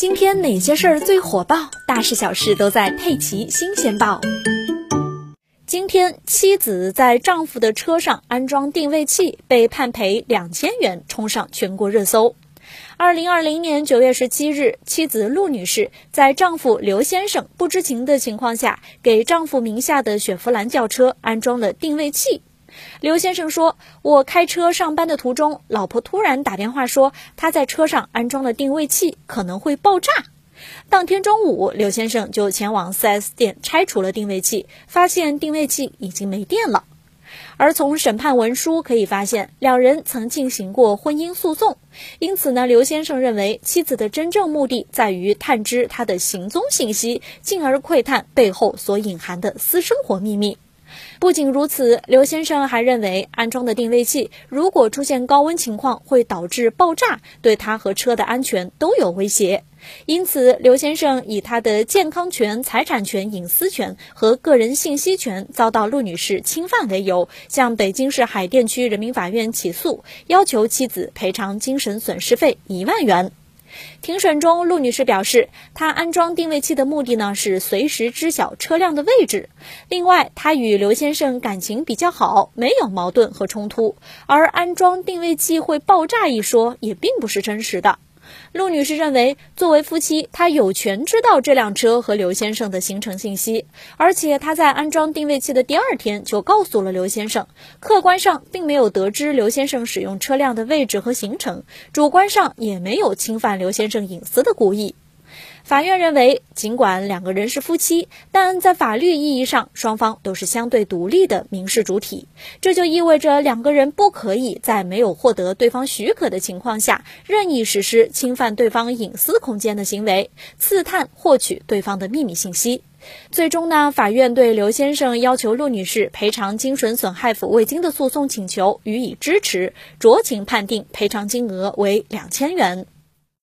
今天哪些事儿最火爆？大事小事都在《佩奇新鲜报》。今天，妻子在丈夫的车上安装定位器，被判赔两千元，冲上全国热搜。二零二零年九月十七日，妻子陆女士在丈夫刘先生不知情的情况下，给丈夫名下的雪佛兰轿车安装了定位器。刘先生说：“我开车上班的途中，老婆突然打电话说他在车上安装了定位器，可能会爆炸。当天中午，刘先生就前往 4S 店拆除了定位器，发现定位器已经没电了。而从审判文书可以发现，两人曾进行过婚姻诉讼，因此呢，刘先生认为妻子的真正目的在于探知他的行踪信息，进而窥探背后所隐含的私生活秘密。”不仅如此，刘先生还认为安装的定位器如果出现高温情况，会导致爆炸，对他和车的安全都有威胁。因此，刘先生以他的健康权、财产权、隐私权和个人信息权遭到陆女士侵犯为由，向北京市海淀区人民法院起诉，要求妻子赔偿精神损失费一万元。庭审中，陆女士表示，她安装定位器的目的呢是随时知晓车辆的位置。另外，她与刘先生感情比较好，没有矛盾和冲突。而安装定位器会爆炸一说也并不是真实的。陆女士认为，作为夫妻，她有权知道这辆车和刘先生的行程信息，而且她在安装定位器的第二天就告诉了刘先生，客观上并没有得知刘先生使用车辆的位置和行程，主观上也没有侵犯刘先生隐私的故意。法院认为，尽管两个人是夫妻，但在法律意义上，双方都是相对独立的民事主体。这就意味着两个人不可以在没有获得对方许可的情况下，任意实施侵犯对方隐私空间的行为，刺探、获取对方的秘密信息。最终呢，法院对刘先生要求陆女士赔偿精神损害抚慰金的诉讼请求予以支持，酌情判定赔偿金额为两千元。